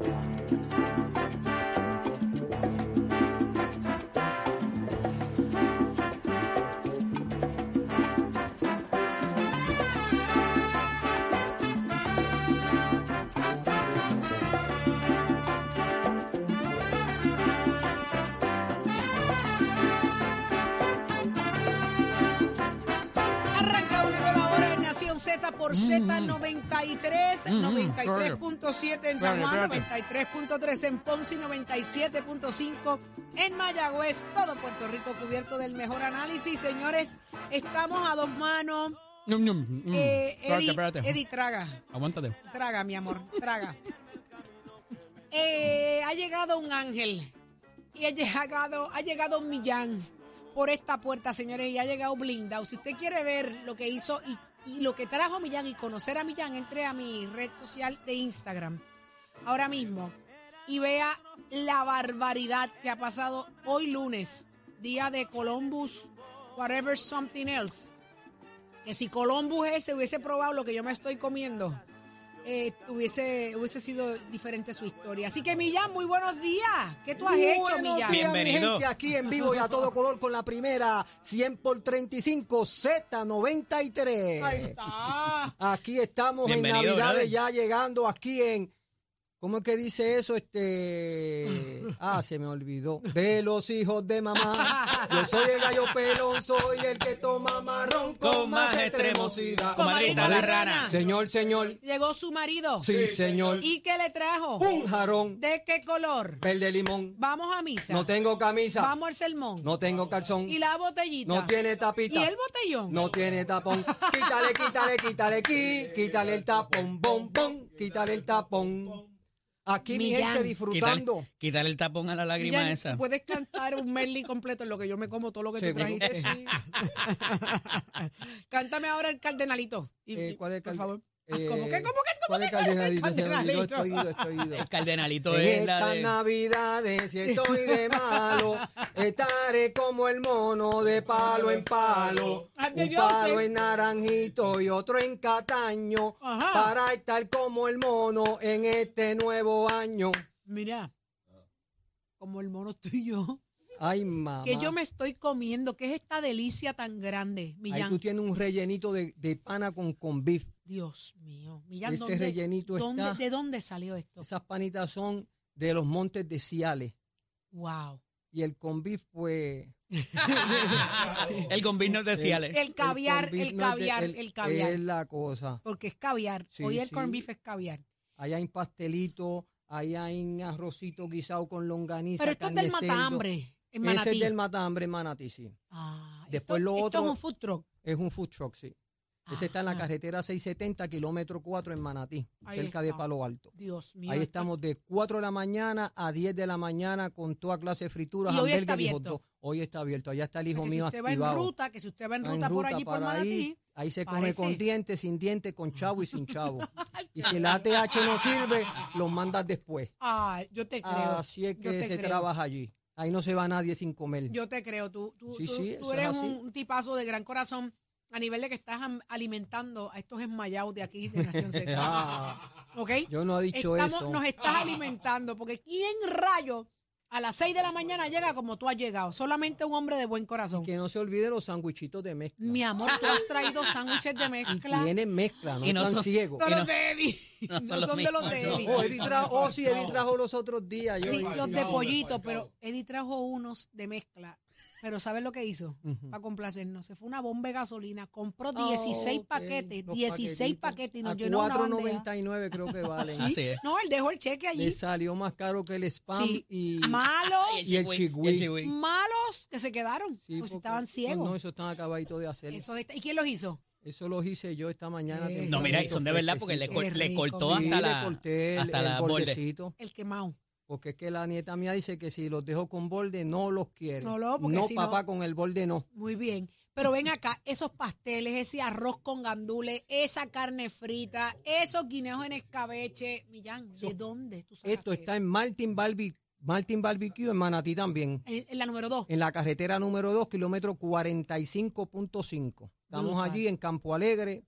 Thank you. Z por Z93, 93.7 en San Juan, 93.3 en Ponce y 97.5 en Mayagüez. Todo Puerto Rico cubierto del mejor análisis. Señores, estamos a dos manos. Ñum, ñum, mm. Eh, Espérate, Eddie, espérate. Eddie, traga. Aguántate. Traga, mi amor, traga. Eh, ha llegado un ángel y ha llegado, ha llegado Millán por esta puerta, señores, y ha llegado blindado. Si usted quiere ver lo que hizo y, y lo que trajo Millán y conocer a Millán, entre a mi red social de Instagram ahora mismo y vea la barbaridad que ha pasado hoy lunes, día de Columbus, whatever something else. Que si Columbus ese hubiese probado lo que yo me estoy comiendo, eh, hubiese, hubiese sido diferente su historia. Así que Millán, muy buenos días. ¿Qué tú has hecho, Buenos Millán? días, mi Bienvenido. gente, aquí en vivo y a todo color con la primera 100 por 35 Z93. Ahí está. Aquí estamos Bienvenido, en Navidades ya llegando aquí en ¿Cómo es que dice eso? Este Ah, se me olvidó. De los hijos de mamá. Yo soy el gallo pelón, soy el que toma marrón con, más extremosidad. Comadrita la rana. Señor, señor. Llegó su marido. Sí, señor. ¿Y qué le trajo? Un jarón ¿De qué color? verde limón. Vamos a misa. No tengo camisa. Vamos al sermón. No tengo calzón. ¿Y la botellita? No tiene tapita. ¿Y el botellón? No tiene tapón. Quítale, quítale, quítale, qui- quítale el tapón, bom, bom, quítale el tapón. Aquí mi Millán. gente disfrutando. Quítale, quítale el tapón a la lágrima Millán, esa. Puedes cantar un medley completo en lo que yo me como todo lo que tú trajiste. sí. Cántame ahora el cardenalito. Y- Eh, ¿Cuál es el Por favor. Ah, eh, ¿Cómo que? ¿Cómo que? ¿Cómo ¿Cuál es que? el cardenalito? Se me olvidó, estoy ido, estoy ido. El cardenalito En es la estas de... navidades, si estoy de malo, estaré como el mono de palo en palo. Ande Un palo eh. en naranjito y otro en cataño. Ajá. Para estar como el mono en este nuevo año. Mira, como el mono estoy yo, Ay, mamá. que yo me estoy comiendo, que es esta delicia tan grande, Ahí Millán. tú tienes un rellenito de, de pana con, con beef. Dios mío, Millán, Ese ¿dónde- rellenito dónde- está- ¿de dónde salió esto? Esas panitas son de los montes de Ciales. Wow. Y el con beef, pues... El convino de Ciales. El caviar, el no es caviar, el caviar. Es la cosa. Porque es caviar. Sí, Hoy el sí. es caviar. Allá hay pastelito, allá hay arrocito guisado con longaniza, Pero esto es del matambre, en Ese es del matambre en Manatí, sí. Ah, Después esto, lo esto es un food truck. Es un food truck, sí. Ese está en la carretera 670, kilómetro 4 en Manatí, Ahí cerca de. Palo Alto. Dios mío. Ahí estamos de 4 de la mañana a 10 de la mañana con toda clase de frituras, hoy está hamburgues y hot abierto. dog. Hoy está abierto. Allá está el hijo que si mío usted va en activado. ruta, que si usted va en ruta, en por allí por Manatí, ahí. Ahí se come con dientes, sin dientes, con chavo y sin chavo. y si el ATH no sirve, los mandas después. Ah, yo te creo. Así es que se creo. trabaja allí. Ahí no se va nadie sin comer. Yo te creo. Tú, tú, Sí, tú- sí, eres un, un tipazo de gran corazón a nivel de que estás alimentando a estos enmayados de aquí de Nación Z. Ah, ¿Ok? yo no he dicho Estamos- eso. Nos estás alimentando, porque ¿quién rayo a las 6 de la mañana llega como tú has llegado? Solamente un hombre de buen corazón. Que no se olvide los sándwichitos de mezcla. Mi amor, tú has traído sándwiches de Y mezcla. tienen mezcla, no Y no están son- ciegos. No Y los de Eddie. no No, son los son de los de Eddie. Oh, Eddie trajo, oh, sí, Eddie trajo los otros días. Yo, Sí, los de pollito, pero Eddie trajo unos de mezcla. Pero ¿sabes lo que hizo? Para complacernos. Se fue una bomba de gasolina, compró Ah, 16 ok, paquetes, los 16 paquetitos. paquetes y nos A llenó una bandeja. 4.99 creo que valen. Sí. Así es. No, él dejó el cheque allí. Le salió más caro que el spam Sí. y, Malos, y el chigüí. malos que se quedaron. Sí, pues porque- estaban ciegos. No, eso están acabaditos de hacer. Eso, Eso está- ¿Y quién los hizo? los hice yo esta mañana. Eh. No, mira, y son de verdad porque le, le cortó Sí, hasta le la, corté el, hasta el borde. bordecito. El quemado. Porque es que la nieta mía dice que si los dejo con borde no los quiere. No, no, porque si no- papá, con el borde no. Muy bien. Pero ven acá, esos pasteles, ese arroz con gandules, esa carne frita, esos guineos en escabeche. Millán, ¿de dónde tú Esto está en Martin, Barbe- Martin Barbecue en Manatí también. en, la número dos. En la carretera número 2, kilómetro 45.5. Estamos Brutal. allí en Campo Alegre.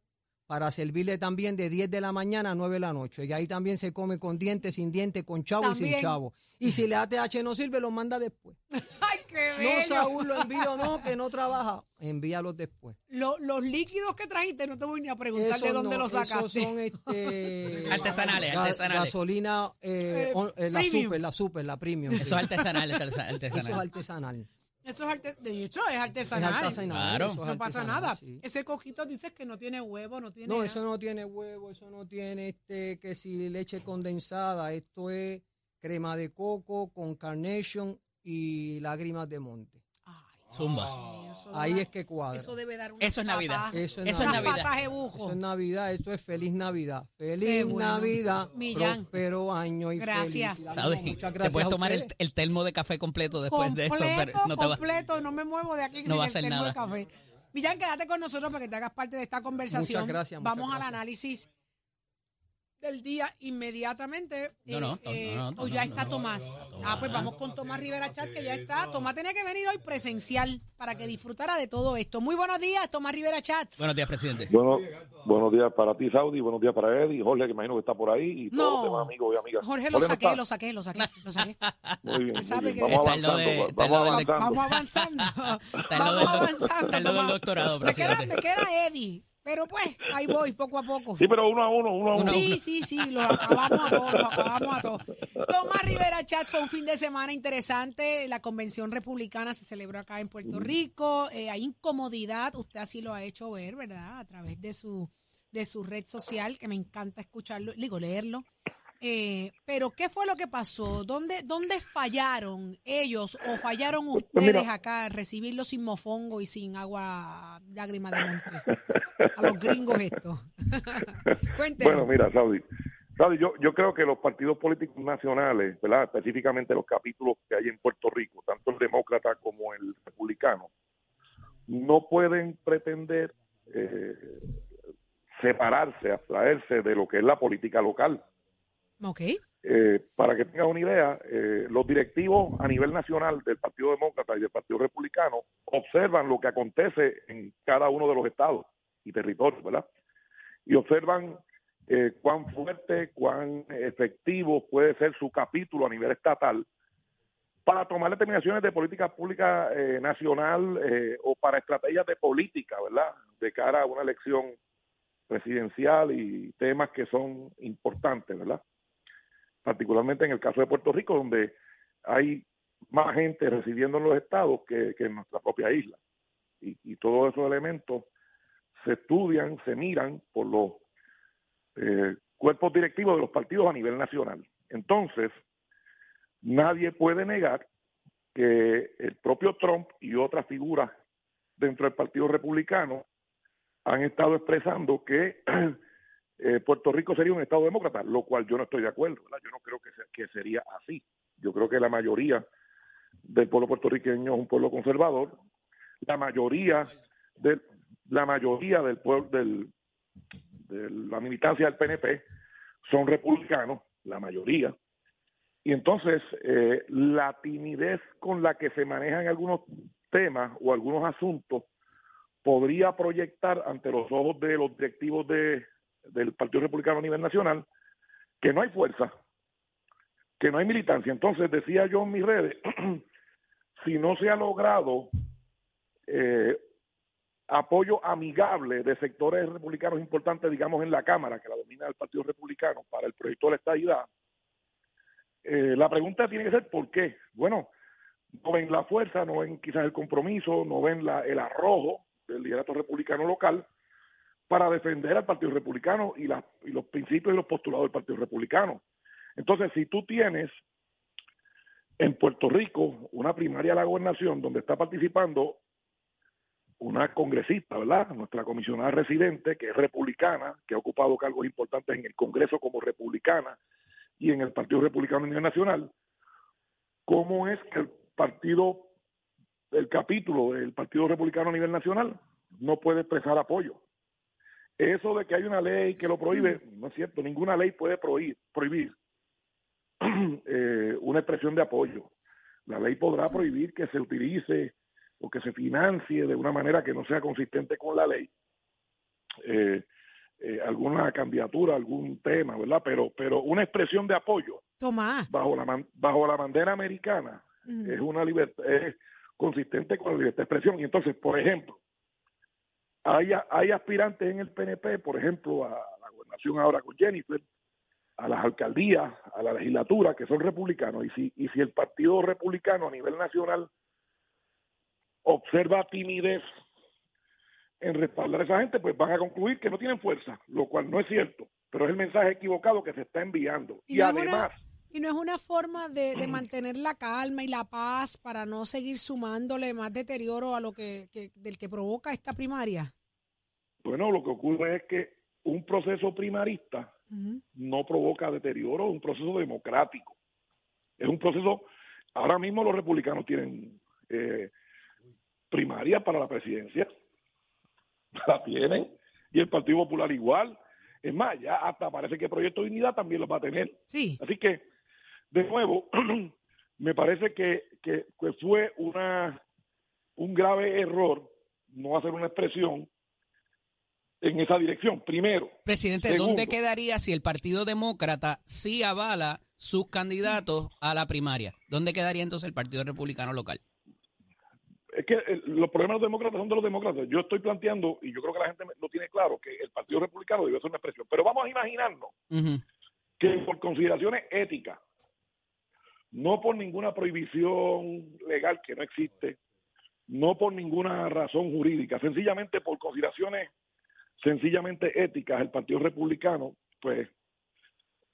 Para servirle también de 10 de la mañana a 9 de la noche. Y ahí también se come con dientes, sin dientes, con chavo y sin chavo. Y si le ATH no sirve, lo manda después. ¡Ay, qué No, bello! Saúl, lo envío, no, que no trabaja. Envíalos después. Lo- los líquidos que trajiste, no te voy ni a preguntar de Esos dónde no, los esos sacaste. son este, Artesanales, ga- artesanales. Gasolina, eh, Eh, on- eh, la premium. super, la super, la premium. Eso es sí. artesanal, es Eso es artesanal. Eso es arte- de hecho, es Es artesanal. artesanal, Claro. eso es No pasa nada. sí. Ese coquito dices que no tiene huevo, no tiene No, nada. eso no tiene huevo, eso no tiene este que si leche condensada, esto es crema de coco con carnation y lágrimas de monte. Zumba. Ahí es que cuadra. Eso debe dar una Eso es Navidad. Eso es Eso es unas Navidad. bujo. Eso es Navidad, esto es feliz Navidad. Qué Feliz bueno. Navidad, Millán. próspero año y Gracias. felicidad. ¿Sabes? Muchas Te gracias puedes a tomar el, ustedes. el termo de café completo después de eso, pero completo, no te va. completo, no me muevo de aquí No sin va a el hacer termo de nada. café. Millán, quédate con nosotros para que te hagas parte de esta conversación. Muchas gracias, muchas Vamos al gracias. análisis del día inmediatamente. No, no, no, eh, no, no, o ya está no, Tomás. no, Ah, pues vamos con Tomás Rivera Chat, que ya está. Tomás tenía que venir hoy presencial para que disfrutara de todo esto. Muy buenos días, Tomás Rivera Chats. Buenos días, presidente. Bueno, buenos días para ti, Saudi, buenos días para Eddie, Jorge, que imagino que está por ahí, y todos los No. demás amigos y amigas. Jorge, lo ¿no saqué, lo saqué, lo saqué, lo saqué. Muy bien, muy sabe bien. que- Vamos Está en lo avanzando, de- vamos lo de- avanzando. Vamos avanzando. Vamos avanzando. me queda Eddie, pero pues ahí voy poco a poco. Sí, pero uno a uno, uno a uno. Sí, sí, sí, los acabamos a todos, los acabamos a todos. Tomás Rivera Chat fue un fin de semana interesante. La convención republicana se celebró acá en Puerto Rico. Eh, hay incomodidad, usted así lo ha hecho ver, ¿verdad? A través de su, de su red social, que me encanta escucharlo, digo, leerlo. Eh, pero, ¿qué fue lo que pasó? ¿Dónde, ¿Dónde fallaron ellos o fallaron ustedes mira. acá al recibirlo sin mofongo y sin agua lágrima de monte? A los gringos esto. Cuéntenos. Bueno, mira, Saudi. Saudi, yo, yo creo que los partidos políticos nacionales, ¿verdad? específicamente los capítulos que hay en Puerto Rico, tanto el demócrata como el republicano, no pueden pretender eh, separarse, abstraerse de lo que es la política local. Eh, para que tengas una idea, eh, los directivos a nivel nacional del Partido Demócrata y del Partido Republicano observan lo que acontece en cada uno de los estados y territorios, ¿verdad? Y observan eh, cuán fuerte, cuán efectivo puede ser su capítulo a nivel estatal para tomar determinaciones de política pública eh, nacional eh, o para estrategias de política, ¿verdad? De cara a una elección presidencial y temas que son importantes, ¿verdad? Particularmente en el caso de Puerto Rico, donde hay más gente residiendo en los estados que, en nuestra propia isla. Y, y todos esos elementos se estudian, se miran por los eh, cuerpos directivos de los partidos a nivel nacional. Entonces, nadie puede negar que el propio Trump y otras figuras dentro del Partido Republicano han estado expresando que eh, Puerto Rico sería un Estado demócrata, lo cual yo no estoy de acuerdo. Yo no creo que, que sería así. Yo creo que la mayoría del pueblo puertorriqueño es un pueblo conservador. La mayoría del, la mayoría del pueblo del, de la militancia del PNP son republicanos, la mayoría. Y entonces eh, la timidez con la que se manejan algunos temas o algunos asuntos podría proyectar ante los ojos de los directivos de, del Partido Republicano a nivel nacional que no hay fuerza, que no hay militancia. Entonces, decía yo en mis redes, si no se ha logrado eh, apoyo amigable de sectores republicanos importantes, digamos, en la Cámara, que la domina el Partido Republicano, para el proyecto de la estadidad, eh, la pregunta tiene que ser ¿por qué? Bueno, no ven la fuerza, no ven quizás el compromiso, no ven la, el arrojo del liderato republicano local para defender al Partido Republicano y, y los principios y los postulados del Partido Republicano. Entonces, si tú tienes en Puerto Rico una primaria a la gobernación donde está participando una congresista, ¿verdad? Nuestra comisionada residente, que es republicana, que ha ocupado cargos importantes en el Congreso como republicana y en el Partido Republicano a nivel nacional, ¿cómo es que el partido, el capítulo del Partido Republicano a nivel nacional no puede expresar apoyo? Eso de que hay una ley que lo prohíbe, no es cierto, ninguna ley puede prohibir, prohibir eh, una expresión de apoyo. La ley podrá prohibir que se utilice o que se financie de una manera que no sea consistente con la ley eh, eh, alguna candidatura, algún tema, ¿verdad? Pero, pero una expresión de apoyo bajo la man- bajo la bandera americana es una libertad, es consistente con la libertad de expresión. Y entonces, por ejemplo, hay, hay aspirantes en el PNP, por ejemplo, a la gobernación ahora con Jennifer, a las alcaldías, a la legislatura, que son republicanos. Y si, y si el Partido Republicano a nivel nacional observa timidez en respaldar a esa gente, pues van a concluir que no tienen fuerza, lo cual no es cierto, pero es el mensaje equivocado que se está enviando. Y Y, no es una- además, Y no es una forma de, de mantener la calma y la paz para no seguir sumándole más deterioro a lo que, que- del que provoca esta primaria. bueno, lo que ocurre es que un proceso primarista no provoca deterioro, es un proceso democrático. Es un proceso, ahora mismo los republicanos tienen eh, primaria para la presidencia, la tienen, y el Partido Popular igual. Es más, ya hasta parece que Proyecto Dignidad también los va a tener. Sí. Así que, de nuevo, me parece que, que, que fue una un grave error no hacer una expresión en esa dirección. Primero, Presidente, Segundo. ¿dónde quedaría si el Partido Demócrata sí avala sus candidatos a la primaria? ¿Dónde quedaría entonces el Partido Republicano local? es que eh, los problemas de los demócratas son de los demócratas. Yo estoy planteando, y yo creo que la gente lo tiene claro, que el Partido Republicano debe ser una expresión. Pero vamos a imaginarnos que por consideraciones éticas, no por ninguna prohibición legal que no existe, no por ninguna razón jurídica, sencillamente por consideraciones sencillamente éticas, el Partido Republicano, pues,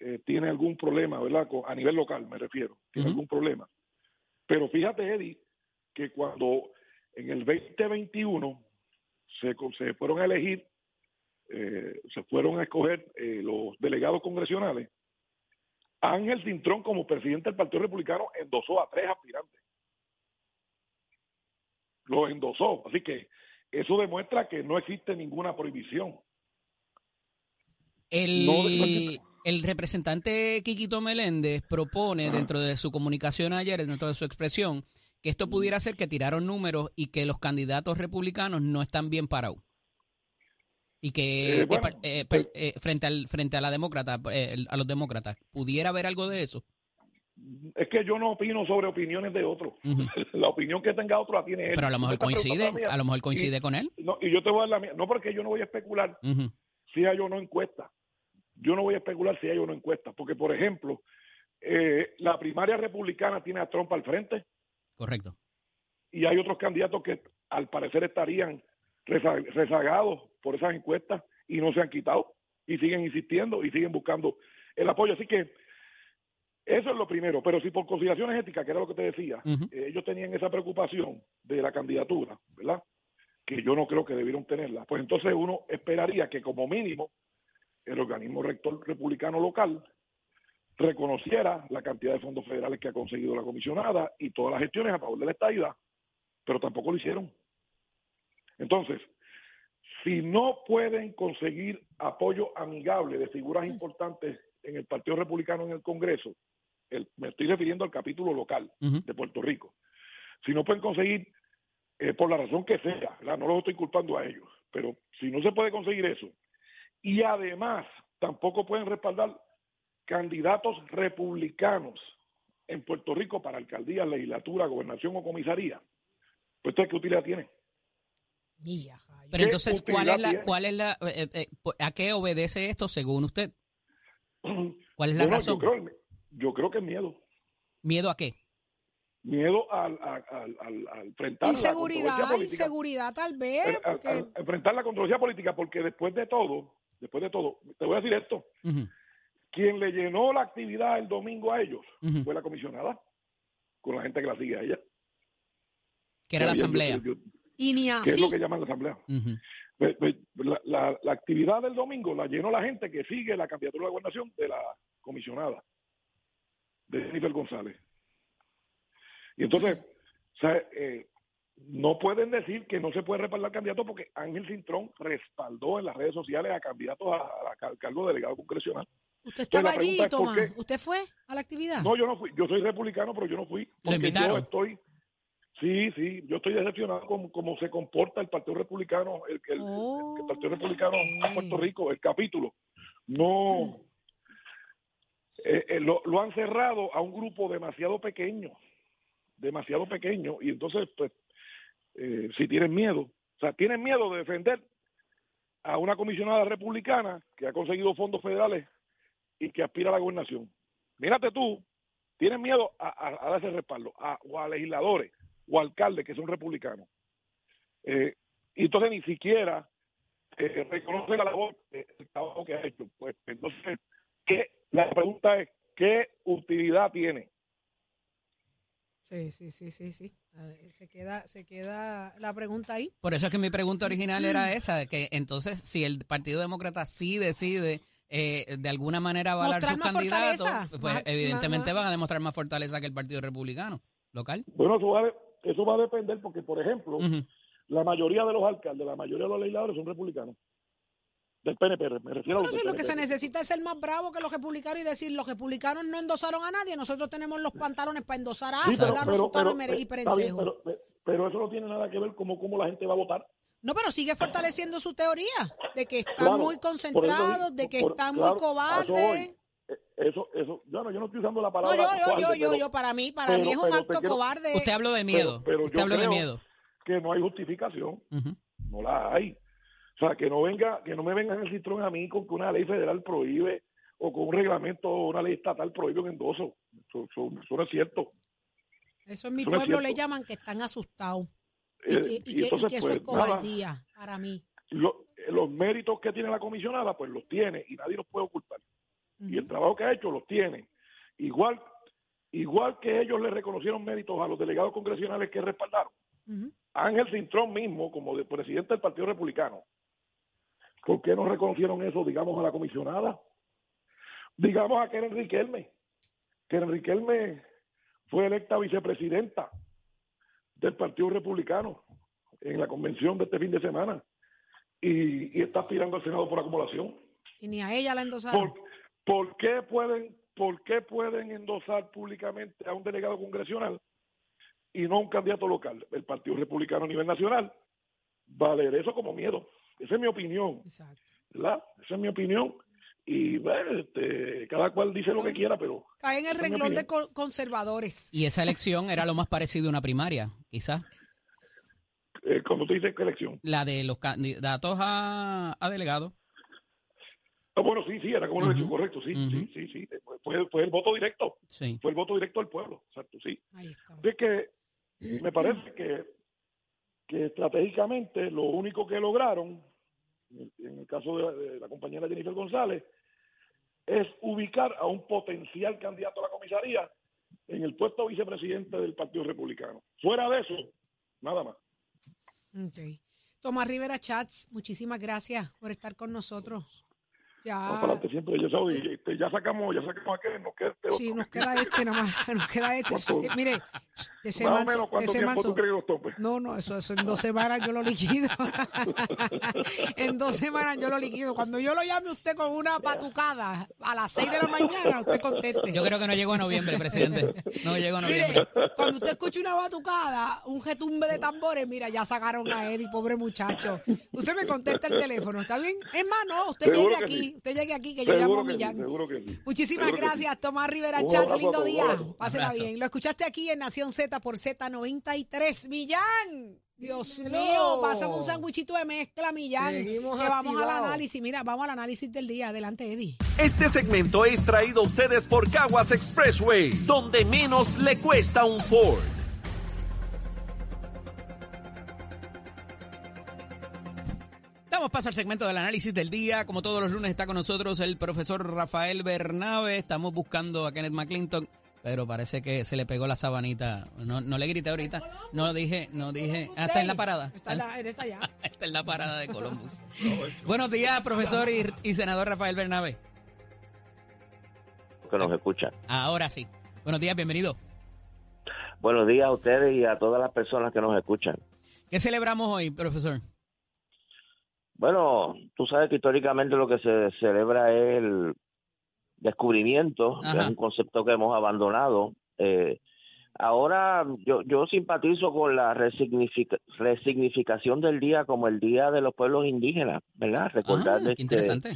eh, tiene algún problema, ¿verdad? A nivel local, me refiero, tiene algún problema. Pero fíjate, Eddie, que cuando en el 2021 se, se fueron a elegir, eh, se fueron a escoger eh, los delegados congresionales, Ángel Cintrón como presidente del Partido Republicano endosó a tres aspirantes. Lo endosó. Así que eso demuestra que no existe ninguna prohibición. El, No, no- el representante Quiquito Meléndez propone Ajá. dentro de su comunicación ayer, dentro de su expresión, que esto pudiera ser que tiraron números y que los candidatos republicanos no están bien parados. Y que Eh, bueno, eh, eh, frente al frente a la demócrata, a los demócratas, pudiera haber algo de eso. Es que yo no opino sobre opiniones de otros. La opinión que tenga otro la tiene él. Pero a lo mejor coincide, mía. a lo mejor coincide con él. No, y yo te voy a dar la mía. No porque yo no voy a especular si hay o no encuesta. Yo no voy a especular si hay o no encuesta. Porque, por ejemplo, eh, la primaria republicana tiene a Trump al frente Correcto. y hay otros candidatos que al parecer estarían rezagados por esas encuestas y no se han quitado y siguen insistiendo y siguen buscando el apoyo. Así que eso es lo primero. Pero si por consideraciones éticas, que era lo que te decía, eh, ellos tenían esa preocupación de la candidatura, ¿verdad? Que yo no creo que debieron tenerla. Pues entonces uno esperaría que como mínimo el organismo rector republicano local reconociera la cantidad de fondos federales que ha conseguido la comisionada y todas las gestiones a favor de la estadidad, pero tampoco lo hicieron. Entonces, si no pueden conseguir apoyo amigable de figuras importantes en el Partido Republicano en el Congreso, el- me estoy refiriendo al capítulo local de Puerto Rico, si no pueden conseguir, eh, por la razón que sea, ¿verdad? no los estoy culpando a ellos, pero si no se puede conseguir eso, y además tampoco pueden respaldar candidatos republicanos en Puerto Rico para alcaldía, legislatura, gobernación o comisaría, pues entonces, ¿qué utilidad tiene? Y, ajá, Pero ¿Qué entonces, ¿cuál es la, tiene? cuál es la, eh, eh, a qué obedece esto según usted? ¿Cuál es la Bueno, razón? Yo creo, yo creo que es miedo. ¿Miedo a qué? Miedo al, al, al, al- al enfrentar la Inseguridad, controversia política. inseguridad tal vez. Al- al- porque- al enfrentar la controversia política, porque después de todo, después de todo, te voy a decir esto, quien le llenó la actividad el domingo a ellos fue la comisionada, con la gente que la sigue a ella. Que era la asamblea. yo- yo- y ni que es lo que llaman la asamblea. La, la- la actividad del domingo la llenó la gente que sigue la candidatura de la gobernación de la comisionada, de Jennifer González. Y entonces, o sea, eh, no pueden decir que no se puede respaldar candidato porque Ángel Cintrón respaldó en las redes sociales a candidatos a, cargo de delegado congresional. Usted estaba allí, pregunta es, ¿por Tomás. ¿Usted fue a la actividad? No, yo no fui, yo soy republicano, pero yo no fui. Porque yo invitaron? estoy, Sí, sí, yo estoy decepcionado con cómo se comporta el Partido Republicano, el, el, el- Oh, el Partido Republicano a. Puerto Rico, el capítulo. No, eh, eh, lo, lo han cerrado a un grupo demasiado pequeño, demasiado pequeño, y entonces, pues, eh, si tienen miedo, o sea, tienen miedo de defender a una comisionada republicana que ha conseguido fondos federales y que aspira a la gobernación. Mírate tú, tienen miedo a, a, a dar ese respaldo, a, o a legisladores o alcaldes que son republicanos. Eh, y entonces ni siquiera eh, reconoce la labor, eh, el trabajo que ha hecho. Pues entonces, ¿qué? la pregunta es, ¿qué utilidad tiene? Sí, sí, sí, sí, sí. Ver, Se queda, se queda la pregunta ahí. Por eso es que mi pregunta original era esa, que entonces si el Partido Demócrata sí decide eh, de alguna manera avalar sus candidatos, fortaleza. pues Más- evidentemente más- van a demostrar más fortaleza que el Partido Republicano local. Bueno, de- eso va a depender porque, por ejemplo, la mayoría de los alcaldes, la mayoría de los legisladores son republicanos. Del PNP, me refiero a los del lo que se necesita es ser más bravo que los republicanos y decir los republicanos no endosaron a nadie, nosotros tenemos los pantalones para endosar a Sí, pero, pero, pero, mere- y bien, perencejo. pero, eso no tiene nada que ver con cómo la gente va a votar. No, pero sigue fortaleciendo su teoría de que están Claro, muy eso concentrados, de que por- están claro, muy cobardes. Eso, eso, yo no, yo no estoy usando la No, palabra yo, yo, cobarde, yo, yo, pero- yo, para mí, para pero- mí es un acto quiero- cobarde. Usted habló de miedo. pero Usted yo habló de creo- miedo. que no hay justificación, no la hay. O sea, que no venga, que no me vengan el citrón a mí con que una ley federal prohíbe o con un reglamento o una ley estatal prohíbe un endoso. Eso, eso- eso no es cierto. Eso en mi eso no es pueblo le llaman que están asustados. Y, Eh, que, y y que- y entonces, que eso pues, es nada. cobardía para mí. Lo- los méritos que tiene la comisionada, pues los tiene y nadie los puede ocultar. Y el trabajo que ha hecho los tiene. Igual, igual que ellos le reconocieron méritos a los delegados congresionales que respaldaron. Ujú. Ángel Cintrón mismo, como de presidente del Partido Republicano, ¿por qué no reconocieron eso, digamos, a la comisionada? Digamos a Keren Riquelme. Keren Riquelme fue electa vicepresidenta del Partido Republicano en la convención de este fin de semana y, y está aspirando al Senado por acumulación. Y ni a ella la endosaron. ¿Por, por qué pueden, ¿Por qué pueden endosar públicamente a un delegado congresional y no a un candidato local? El Partido Republicano a nivel nacional va a leer eso como miedo. Esa es mi opinión, Exacto. ¿verdad? Esa es mi opinión. Y bueno, este, cada cual dice lo que quiera, pero Cae en el renglón de co- conservadores. Y esa elección era lo más parecido a una primaria, quizás. eh, cuando tú dices que elección. La de los candidatos a, a delegados. Ah, bueno, sí, sí, era como una Ujú. elección, correcto, sí, sí, sí, sí. Fue, fue el voto directo, Sí. fue el voto directo del pueblo, exacto, sí. Ahí está. Así que me parece que, que estratégicamente lo único que lograron, en el caso de, de la compañera Jennifer González, es ubicar a un potencial candidato a la comisaría en el puesto vicepresidente del Partido Republicano. Fuera de eso, nada más. Ok. Tomás Rivera Chats, muchísimas gracias por estar con nosotros. Ya. Para adelante siempre. Ya, sabes, este, ya sacamos, ya sacamos aquel, nos queda este otro. Sí, nos queda este nomás, nos queda este. Eh, mire, de Más o semana, menos, ¿cuánto tiempo tú crees que nos tome? No, no, eso, eso en dos semanas yo lo liquido. en dos semanas yo lo liquido. Cuando yo lo llame usted con una patucada a las seis de la mañana, usted conteste. Yo creo que no llegó a noviembre, presidente. No llegó a noviembre. Mire, cuando usted escuche una batucada, un retumbe de tambores, mira, ya sacaron a él y pobre muchacho. Usted me contesta el teléfono, ¿está bien? Es más, no, usted llegue que aquí, usted llegue aquí, que yo llamo a sí, Millán. seguro que sí. Muchísimas Seguro que gracias, Tomás Rivera a Lindo día. Pásela bien. Lo escuchaste aquí en Nación Z por Z93. Millán. Dios mío, pasamos un sándwichito de mezcla, Millán. Seguimos que vamos al análisis. Mira, vamos al análisis del día. Adelante, Eddie. Este segmento es traído a ustedes por Caguas Expressway, donde menos le cuesta un Ford. Damos paso al segmento del análisis del día. Como todos los lunes está con nosotros el profesor Rafael Bernabe. Estamos buscando a Kenneth McClinton, pero parece que se le pegó la sabanita. No, no le grité ahorita. No dije, no dije. Ah, está en la parada. Está, en la- él está allá. Está en la parada de Columbus. Buenos días, profesor y, y senador Rafael Bernabe. que nos escuchan. Ahora sí. Buenos días, bienvenido. Buenos días a ustedes y a todas las personas que nos escuchan. ¿Qué celebramos hoy, profesor? Bueno, tú sabes que históricamente lo que se celebra es el descubrimiento, que es un concepto que hemos abandonado, eh, Ahora yo, yo simpatizo con la resignifica- resignificación del día como el Día de los Pueblos Indígenas, ¿verdad? Recordar Ah, qué este, interesante.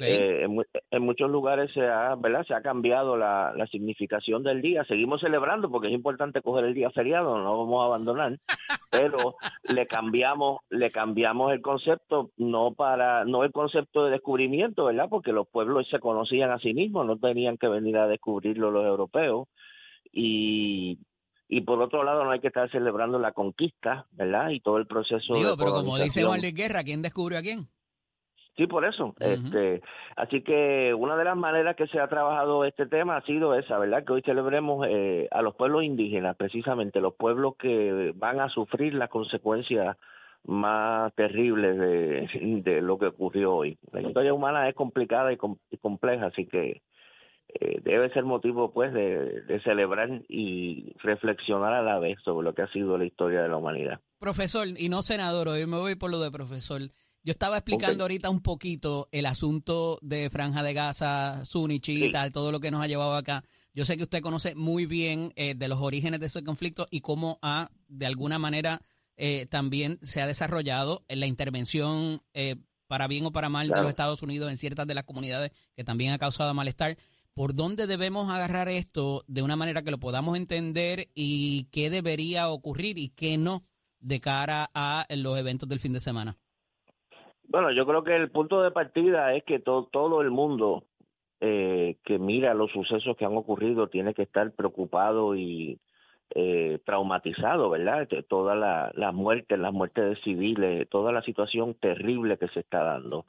Eh, en, en muchos lugares se ha, ¿verdad? Se ha cambiado la, la significación del día. Seguimos celebrando porque es importante coger el día feriado, no lo vamos a abandonar, pero le cambiamos, le cambiamos el concepto, no para, no el concepto de descubrimiento, ¿verdad? Porque los pueblos se conocían a sí mismos, no tenían que venir a descubrirlo los europeos y y por otro lado no hay que estar celebrando la conquista, ¿verdad? Y todo el proceso Digo, de pero como dice. Juan Luis Guerra, ¿quién descubrió a quién? Sí, por eso. este, así que una de las maneras que se ha trabajado este tema ha sido esa, ¿verdad? Que hoy celebremos eh, a los pueblos indígenas, precisamente los pueblos que van a sufrir las consecuencias más terribles de, de lo que ocurrió hoy. La historia humana es complicada y, com- y compleja, así que eh, debe ser motivo, pues, de, de celebrar y reflexionar a la vez sobre lo que ha sido la historia de la humanidad. Profesor, y no senador, hoy me voy por lo de profesor. Yo estaba explicando ahorita un poquito el asunto de Franja de Gaza, Sunichita, todo lo que nos ha llevado acá. Yo sé que usted conoce muy bien eh, de los orígenes de ese conflicto y cómo ha, de alguna manera, eh, también se ha desarrollado en la intervención, eh, para bien o para mal, de los Estados Unidos en ciertas de las comunidades que también ha causado malestar. ¿Por dónde debemos agarrar esto de una manera que lo podamos entender y qué debería ocurrir y qué no de cara a los eventos del fin de semana? Bueno, yo creo que el punto de partida es que to- todo el mundo eh, que mira los sucesos que han ocurrido tiene que estar preocupado y eh, traumatizado, ¿verdad? Este, Todas la- las muertes, las muertes de civiles, toda la situación terrible que se está dando.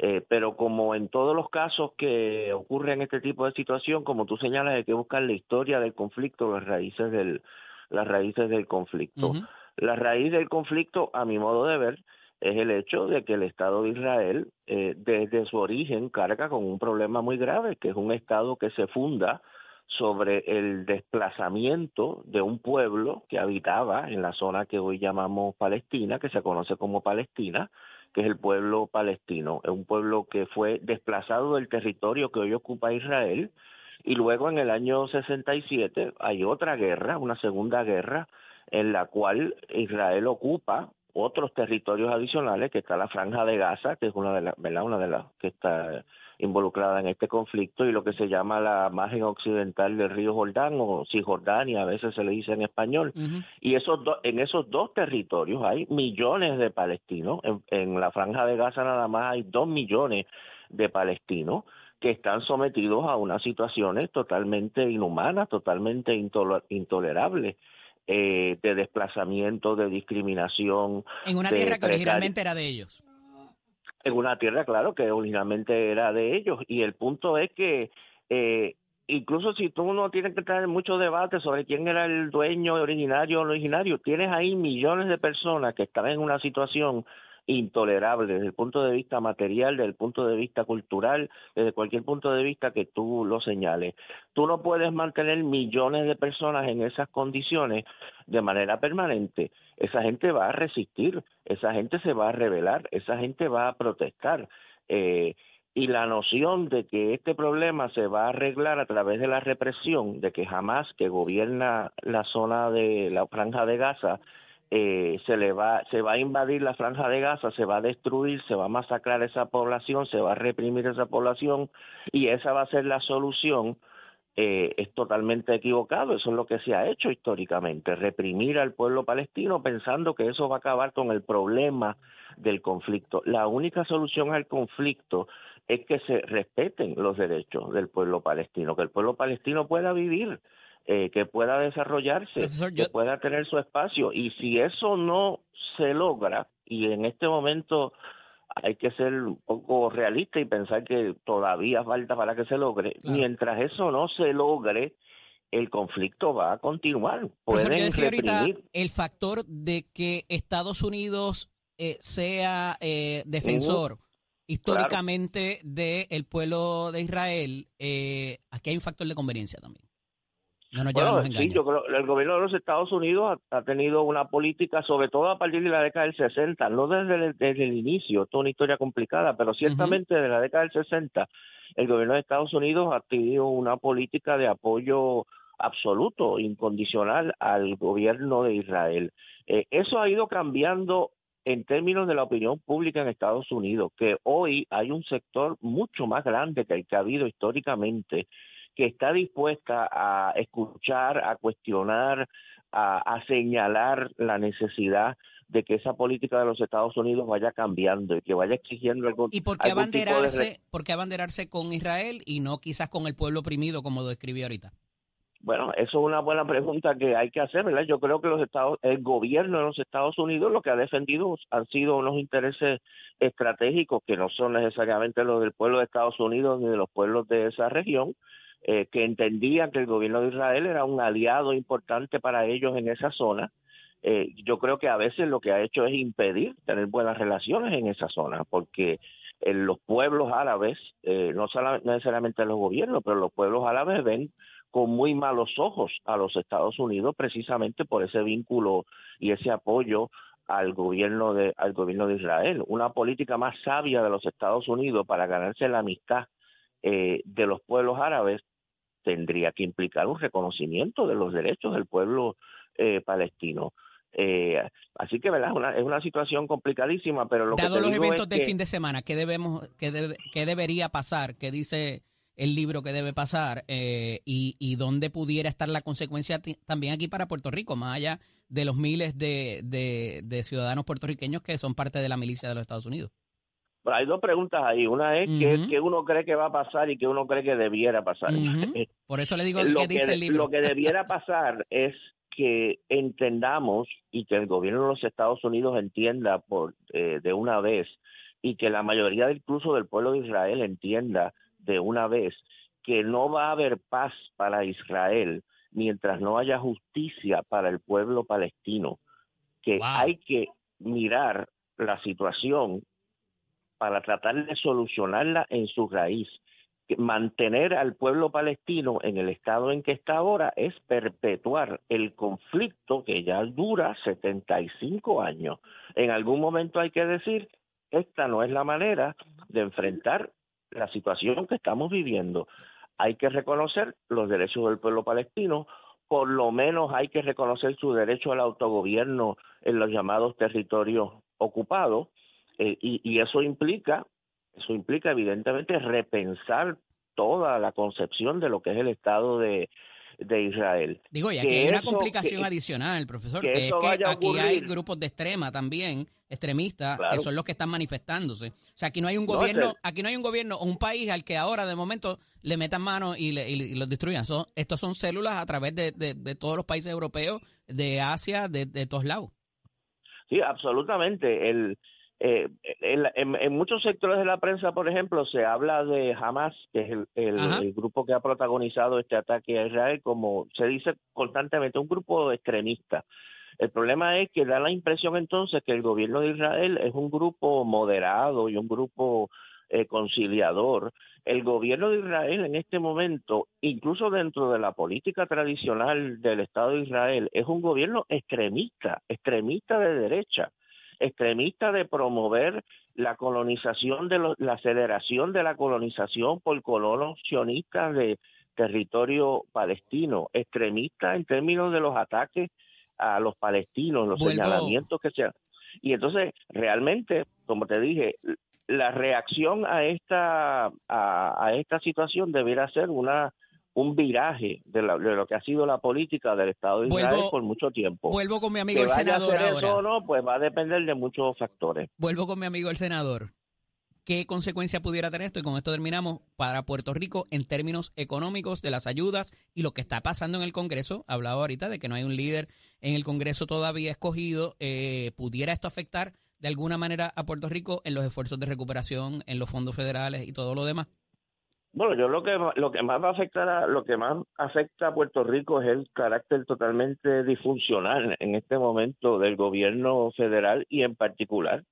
Eh, pero como en todos los casos que ocurren este tipo de situación, como tú señalas, hay que buscar la historia del conflicto, las raíces del, las raíces del conflicto. La raíz del conflicto, a mi modo de ver, es el hecho de que el Estado de Israel, eh, desde su origen, carga con un problema muy grave, que es un Estado que se funda sobre el desplazamiento de un pueblo que habitaba en la zona que hoy llamamos Palestina, que se conoce como Palestina, que es el pueblo palestino. Es un pueblo que fue desplazado del territorio que hoy ocupa Israel y luego en el año 67 hay otra guerra, una segunda guerra, en la cual Israel ocupa otros territorios adicionales, que está la Franja de Gaza, que es una de las, ¿verdad? Una de las que está involucrada en este conflicto, y lo que se llama la margen occidental del río Jordán, o Cisjordania, a veces se le dice en español. Y esos do- en esos dos territorios hay millones de palestinos. En, en la Franja de Gaza nada más hay dos millones de palestinos que están sometidos a unas situaciones totalmente inhumanas, totalmente intolerables, eh, de desplazamiento, de discriminación, En una tierra que originalmente era de ellos. En una tierra, claro, que originalmente era de ellos. Y el punto es que eh, incluso si tú no tienes que tener mucho debate sobre quién era el dueño originario o originario, tienes ahí millones de personas que están en una situación intolerable desde el punto de vista material, desde el punto de vista cultural, desde cualquier punto de vista que tú lo señales. Tú no puedes mantener millones de personas en esas condiciones de manera permanente. Esa gente va a resistir, esa gente se va a rebelar, esa gente va a protestar. Eh, y la noción de que este problema se va a arreglar a través de la represión, de que jamás que gobierna la zona de la franja de Gaza, eh, se le va se va a invadir la franja de Gaza, se va a destruir, se va a masacrar esa población, se va a reprimir esa población y esa va a ser la solución. eh, es totalmente equivocado, eso es lo que se ha hecho históricamente, reprimir al pueblo palestino pensando que eso va a acabar con el problema del conflicto. La única solución al conflicto es que se respeten los derechos del pueblo palestino, que el pueblo palestino pueda vivir, eh, que pueda desarrollarse, Profesor, que pueda tener su espacio. Y si eso no se logra, y en este momento hay que ser un poco realista y pensar que todavía falta para que se logre, Claro. mientras eso no se logre, el conflicto va a continuar. Profesor, yo Pueden decía ahorita el factor de que Estados Unidos eh, sea eh, defensor históricamente del pueblo de Israel, eh, aquí hay un factor de conveniencia también. No nos Bueno, sí, yo creo que el gobierno de los Estados Unidos ha, ha tenido una política, sobre todo a partir de la década del 60, no desde el, desde el inicio, esto es una historia complicada, pero ciertamente desde la década del 60, el gobierno de Estados Unidos ha tenido una política de apoyo absoluto, incondicional al gobierno de Israel. Eh, eso ha ido cambiando en términos de la opinión pública en Estados Unidos, que hoy hay un sector mucho más grande que el que ha habido históricamente, que está dispuesta a escuchar, a cuestionar, a, señalar la necesidad de que esa política de los Estados Unidos vaya cambiando y que vaya exigiendo algo. ¿Y por qué abanderarse, por qué abanderarse con Israel y no quizás con el pueblo oprimido como lo describí ahorita? Bueno, eso es una buena pregunta que hay que hacer, ¿verdad? Yo creo que los Estados, el gobierno de los Estados Unidos lo que ha defendido han sido unos intereses estratégicos que no son necesariamente los del pueblo de Estados Unidos ni de los pueblos de esa región, eh, que entendían que el gobierno de Israel era un aliado importante para ellos en esa zona. Eh, yo creo que a veces lo que ha hecho es impedir tener buenas relaciones en esa zona, porque eh, los pueblos árabes, no necesariamente los gobiernos, pero los pueblos árabes ven con muy malos ojos a los Estados Unidos precisamente por ese vínculo y ese apoyo al gobierno de al gobierno de Israel una política más sabia de los Estados Unidos para ganarse la amistad eh, de los pueblos árabes tendría que implicar un reconocimiento de los derechos del pueblo eh, palestino eh, así que ¿verdad? Es, una, es una situación complicadísima pero lo dado que los eventos del fin de semana qué debemos qué, qué debería pasar qué dice el libro que debe pasar eh, y, y dónde pudiera estar la consecuencia también aquí para Puerto Rico, más allá de los miles de, de, ciudadanos puertorriqueños que son parte de la milicia de los Estados Unidos. Hay dos preguntas ahí. Una es que, uno cree que va a pasar y que uno cree que debiera pasar. Por eso le digo lo que, dice el libro. Lo que debiera pasar es que entendamos y que el gobierno de los Estados Unidos entienda por eh, de una vez y que la mayoría incluso del pueblo de Israel entienda de una vez que no va a haber paz para Israel mientras no haya justicia para el pueblo palestino, que hay que mirar la situación para tratar de solucionarla en su raíz. Mantener al pueblo palestino en el estado en que está ahora es perpetuar el conflicto que ya dura 75 años. En algún momento hay que decir, esta no es la manera de enfrentar la situación que estamos viviendo. Hay que reconocer los derechos del pueblo palestino, por lo menos hay que reconocer su derecho al autogobierno en los llamados territorios ocupados, eh, y, eso implica, eso implica evidentemente repensar toda la concepción de lo que es el Estado de, de Israel. Digo, y aquí hay una complicación adicional, profesor, que, es que aquí hay grupos de extrema también, extremistas, que son los que están manifestándose. O sea, aquí no hay un gobierno, aquí no hay un gobierno o un país al que ahora de momento le metan mano y, le, los destruyan. Son, estos son células a través de, de, todos los países europeos, de Asia, de, de todos lados. Sí, absolutamente. El, eh, en, muchos sectores de la prensa, por ejemplo, se habla de Hamas, que es el, grupo que ha protagonizado este ataque a Israel, como se dice constantemente, un grupo extremista. El problema es que da la impresión entonces que el gobierno de Israel es un grupo moderado y un grupo eh, conciliador. El gobierno de Israel en este momento, incluso dentro de la política tradicional del Estado de Israel, es un gobierno extremista, extremista de derecha extremista de promover la colonización de la aceleración de la colonización por colonos sionistas de territorio palestino, extremista en términos de los ataques a los palestinos, los señalamientos que sean. Y entonces, realmente, como te dije, la reacción a esta a, a esta situación debiera ser una un viraje de, lo que ha sido la política del Estado de Israel por mucho tiempo. Vuelvo con mi amigo el senador ahora. o no, pues va a depender de muchos factores. Vuelvo con mi amigo el senador. ¿Qué consecuencia pudiera tener esto? Y con esto terminamos para Puerto Rico en términos económicos de las ayudas y lo que está pasando en el Congreso. Hablaba ahorita de que no hay un líder en el Congreso todavía escogido. Eh, ¿Pudiera esto afectar de alguna manera a Puerto Rico en los esfuerzos de recuperación, en los fondos federales y todo lo demás? Bueno, yo lo que lo que más va a afectar a, lo que más afecta a Puerto Rico es el carácter totalmente disfuncional en este momento del gobierno federal y en particular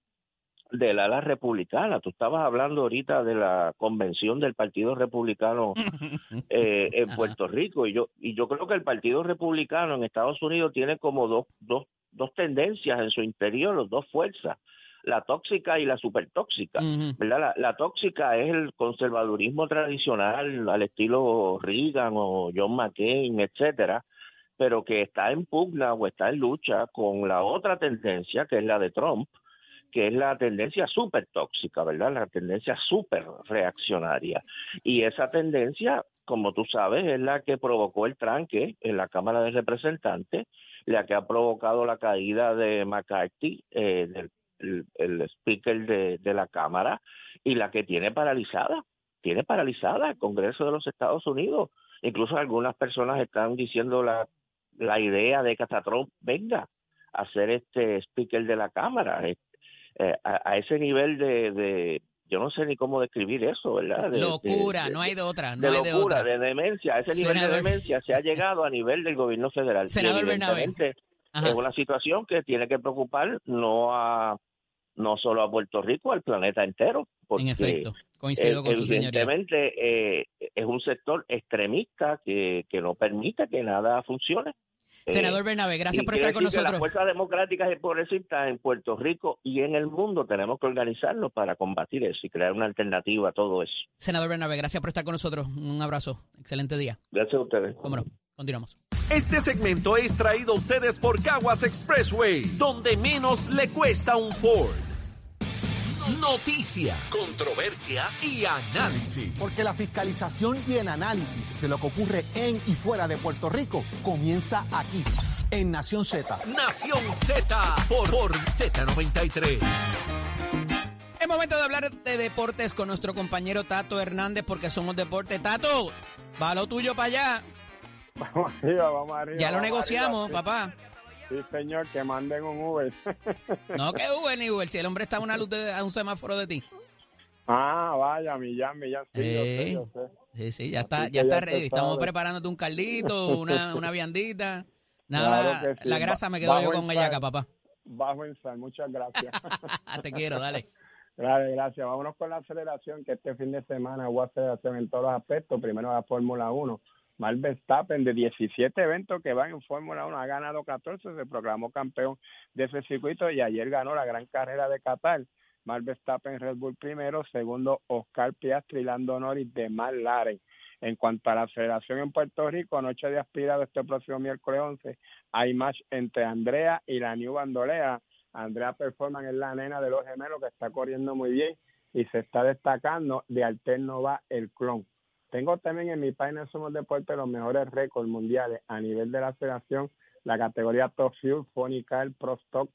del ala republicana. Tú estabas hablando ahorita de la convención del Partido Republicano eh, en Puerto Rico y yo y yo creo que el Partido Republicano en Estados Unidos tiene como dos dos dos tendencias en su interior, dos fuerzas. La tóxica y la supertóxica. Ujú. ¿verdad? La, la tóxica es el conservadurismo tradicional al estilo Reagan o John McCain, etcétera, pero que está en pugna o está en lucha con la otra tendencia, que es la de Trump, que es la tendencia súper tóxica, ¿verdad? La tendencia súper reaccionaria. Y esa tendencia, como tú sabes, es la que provocó el tranque en la Cámara de Representantes, la que ha provocado la caída de McCarthy, eh, del el, el speaker de, de la Cámara, y la que tiene paralizada, tiene paralizada el Congreso de los Estados Unidos. Incluso algunas personas están diciendo la, la idea de que hasta Trump venga a ser este speaker de la Cámara. Eh, a, a ese nivel de, de, yo no sé ni cómo describir eso, ¿verdad? De- Locura, de- no hay de otra, no de hay de locura, otra. de demencia, a ese nivel de demencia se ha llegado a nivel del gobierno federal. Senador Bernabé. es una situación que tiene que preocupar no a no solo a Puerto Rico, al planeta entero. Porque En efecto, coincido con su señoría. evidentemente eh, es un sector extremista que, que no permite que nada funcione. Eh, Senador Bernabé, gracias y por estar con nosotros. Las fuerzas democráticas y progresistas en Puerto Rico y en el mundo tenemos que organizarnos para combatir eso y crear una alternativa a todo eso. Senador Bernabé, gracias por estar con nosotros. Un abrazo. Excelente día. Gracias a ustedes. Cómo no. Continuamos. Este segmento es traído a ustedes por Caguas Expressway, donde menos le cuesta un Ford. Noticias, controversias y análisis. Porque la fiscalización y el análisis de lo que ocurre en y fuera de Puerto Rico comienza aquí, en Nación Z. Nación Z por, por Z93. Es momento de hablar de deportes con nuestro compañero Tato Hernández porque somos deporte. Tato, va lo tuyo para allá. Vamos arriba, vamos arriba. Ya lo negociamos, arriba. papá. Sí, señor, que manden un Uber. No que Uber ni Uber, si el hombre está a una luz de, a un semáforo de ti. ah, vaya, Millán, Millán, sí, yo sé, Eh. yo sé. Sí, sí, ya está, ya está ya ready. Estamos preparándote un caldito, una, una viandita. Nada, Claro que sí. la grasa me quedo Bajo yo con ella acá, papá. Bajo en sal, muchas gracias. Te quiero, dale. Gracias, gracias. Vámonos con la aceleración, que este fin de semana hubo aceleración en todos los aspectos. Primero la Fórmula 1. Max Verstappen, de 17 eventos que van en Fórmula 1, ha ganado 14, se proclamó campeón de ese circuito y ayer ganó la gran carrera de Qatar. Max Verstappen Red Bull primero, segundo Oscar Piastri Lando Norris de McLaren. En cuanto a la aceleración en Puerto Rico, noche de aspirado este próximo miércoles 11, hay match entre Andrea y la New Bandolea. Andrea Performan es la nena de los gemelos que está corriendo muy bien y se está destacando. De alterno va el clon. Tengo también en mi página Somos Deportes los mejores récords mundiales a nivel de la aceleración, la categoría Top Fuel, Funny Car, Pro Stock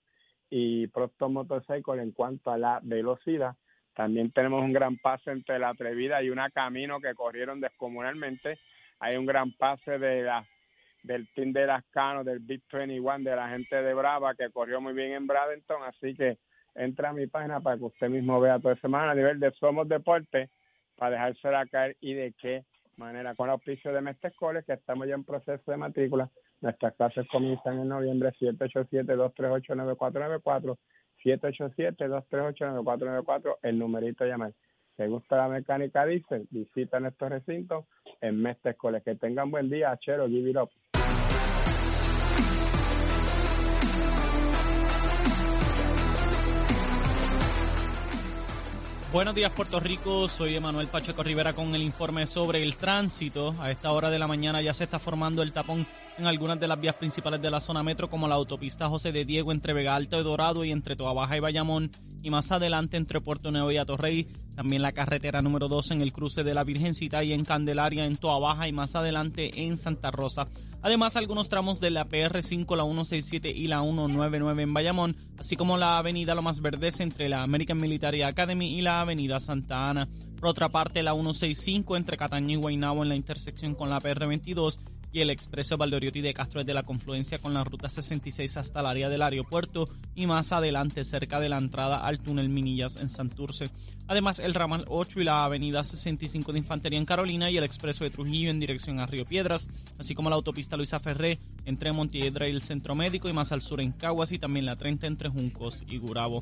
y Pro Stock Motorcycle en cuanto a la velocidad. También tenemos un gran pase entre la atrevida y una camino que corrieron descomunalmente. Hay un gran pase de la del team de las Canos, del Big 21, de la gente de Brava, que corrió muy bien en Bradenton, así que entra a mi página para que usted mismo vea toda semana a nivel de Somos Deporte, para dejársela caer y de qué manera, con auspicio de Mestre que estamos ya en proceso de matrícula, nuestras clases comienzan en noviembre, 787-238-9494, 787-238-9494, el numerito llamar. ¿Te gusta la mecánica diésel? Visita nuestro recinto en Mestre. Que tengan buen día, Chero, give it up. Buenos días Puerto Rico, soy Emanuel Pacheco Rivera con el informe sobre el tránsito. A esta hora de la mañana ya se está formando el tapón en algunas de las vías principales de la zona metro como la autopista José de Diego entre Vega Alta y Dorado y entre Toa Baja y Bayamón y más adelante entre Puerto Nuevo y Atorrey. También la carretera número 2 en el cruce de la Virgencita y en Candelaria en Toa Baja y más adelante en Santa Rosa. Además, algunos tramos de la PR5, la 167 y la 199 en Bayamón, así como la avenida Lo Más Verdes entre la American Military Academy y la avenida Santa Ana. Por otra parte, la 165 entre Cataño y Guaynabo en la intersección con la PR22 y el expreso Valdoriotti de Castro desde la confluencia con la ruta 66 hasta el área del aeropuerto y más adelante cerca de la entrada al túnel Minillas en Santurce. Además, el ramal 8 y la avenida 65 de Infantería en Carolina y el expreso de Trujillo en dirección a Río Piedras, así como la autopista Luisa Ferré entre Montiedra y el Centro Médico y más al sur en Caguas y también la 30 entre Juncos y Gurabo.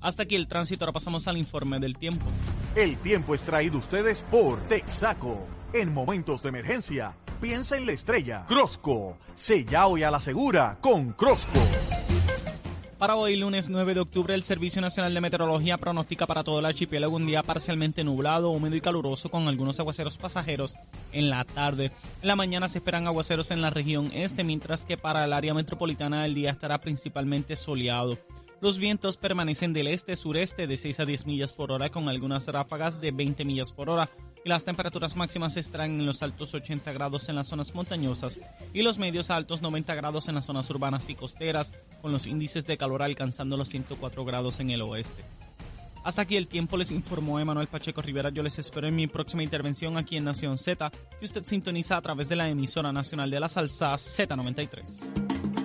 Hasta aquí el tránsito, ahora pasamos al informe del tiempo. El tiempo es traído ustedes por Texaco. En momentos de emergencia, piensa en la estrella. Crosco, sella hoy a la segura con Crosco. Para hoy, lunes 9 de octubre, el Servicio Nacional de Meteorología pronostica para todo el archipiélago un día parcialmente nublado, húmedo y caluroso con algunos aguaceros pasajeros en la tarde. En la mañana se esperan aguaceros en la región este, mientras que para el área metropolitana el día estará principalmente soleado. Los vientos permanecen del este-sureste de 6 a 10 millas por hora con algunas ráfagas de 20 millas por hora y las temperaturas máximas estarán en los altos 80 grados en las zonas montañosas y los medios altos 90 grados en las zonas urbanas y costeras, con los índices de calor alcanzando los 104 grados en el oeste. Hasta aquí el tiempo les informó Emanuel Pacheco Rivera. Yo les espero en mi próxima intervención aquí en Nación Z, que usted sintoniza a través de la emisora nacional de la salsa Z93.